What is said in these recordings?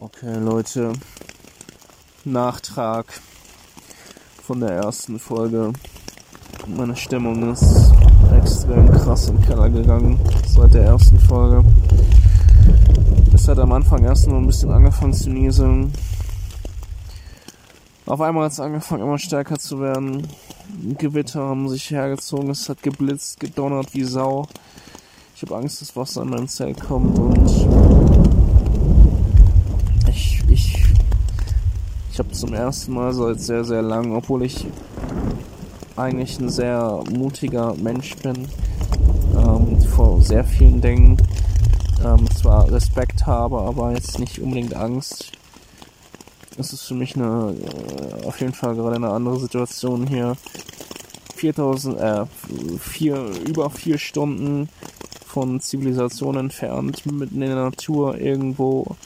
Okay, Leute. Nachtrag von der ersten Folge. Meine Stimmung ist extrem krass im Keller gegangen seit der ersten Folge. Es hat am Anfang erst nur ein bisschen angefangen zu nieseln. Auf einmal hat es angefangen immer stärker zu werden. Gewitter haben sich hergezogen, es hat geblitzt, gedonnert wie Sau. Ich habe Angst, dass Wasser in mein Zelt kommt und Ich habe zum ersten Mal seit sehr, sehr lang, obwohl ich eigentlich ein sehr mutiger Mensch bin, ähm, vor sehr vielen Dingen ähm, zwar Respekt habe, aber jetzt nicht unbedingt Angst. Es ist für mich eine, äh, auf jeden Fall gerade eine andere Situation hier. 4000, äh, vier, über vier Stunden von Zivilisation entfernt, mitten in der Natur irgendwo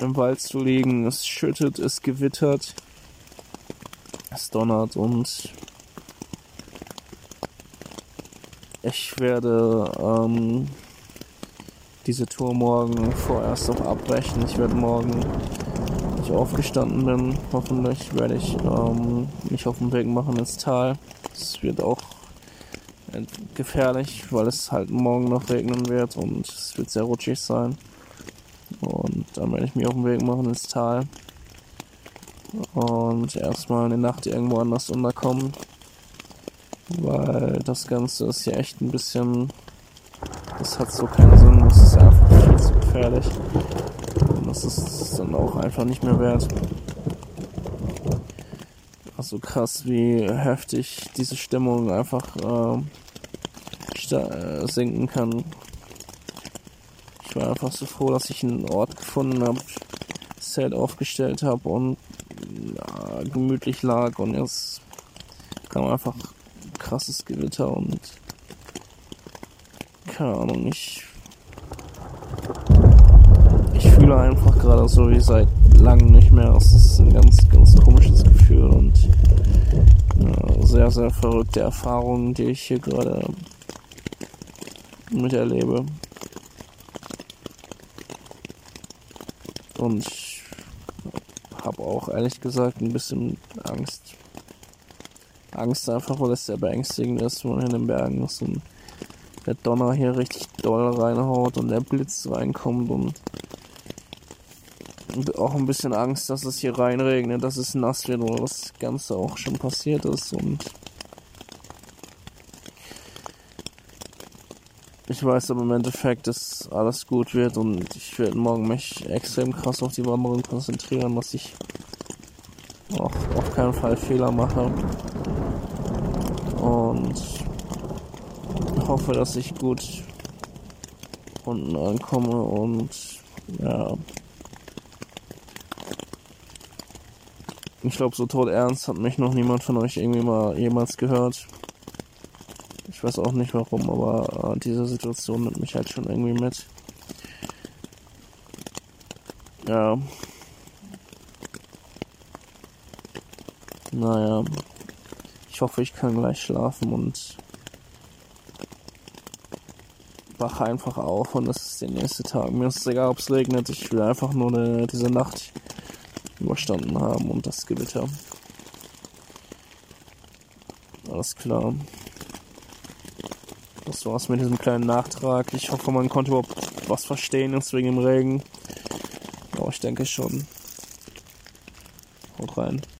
im Wald zu liegen. Es schüttet, es gewittert, es donnert und ich werde ähm, diese Tour morgen vorerst auch abbrechen. Ich werde morgen, wenn ich aufgestanden bin, hoffentlich werde ich ähm, mich auf den Weg machen ins Tal. Es wird auch gefährlich, weil es halt morgen noch regnen wird und es wird sehr rutschig sein. Und dann werde ich mich auf den Weg machen ins Tal. Und erstmal eine Nacht irgendwo anders unterkommen. Weil das Ganze ist ja echt ein bisschen. Das hat so keinen Sinn. Das ist einfach viel zu gefährlich. Und das ist dann auch einfach nicht mehr wert. Also krass, wie heftig diese Stimmung einfach äh, sinken kann. Ich war einfach so froh, dass ich einen Ort gefunden habe, Zelt aufgestellt habe und ja, gemütlich lag und jetzt kam einfach krasses Gewitter und keine Ahnung, ich ich fühle einfach gerade so wie seit langem nicht mehr. Es ist ein ganz, ganz komisches Gefühl und ja, sehr, sehr verrückte Erfahrungen, die ich hier gerade miterlebe. Und ich habe auch ehrlich gesagt ein bisschen Angst. Angst einfach, weil es sehr beängstigend ist, wenn man in den Bergen ist und der Donner hier richtig doll reinhaut und der Blitz reinkommt und, auch ein bisschen Angst, dass es hier reinregnet, dass es nass wird, weil das Ganze auch schon passiert ist und Ich weiß aber im Endeffekt, dass alles gut wird und ich werde morgen mich extrem krass auf die Wanderung konzentrieren, dass ich auch auf keinen Fall Fehler mache. Und hoffe, dass ich gut unten ankomme und ja. Ich glaube, so tot ernst hat mich noch niemand von euch irgendwie mal jemals gehört. Ich weiß auch nicht warum, aber äh, diese Situation nimmt mich halt schon irgendwie mit. Ja. Naja. Ich hoffe, ich kann gleich schlafen und wache einfach auf und das ist der nächste Tag. Mir ist es egal, ob es regnet. Ich will einfach nur eine, diese Nacht überstanden haben und das Gewitter. Alles klar. Das war's mit diesem kleinen Nachtrag. Ich hoffe, man konnte überhaupt was verstehen, jetzt wegen dem Regen. Aber ich denke schon. Haut rein.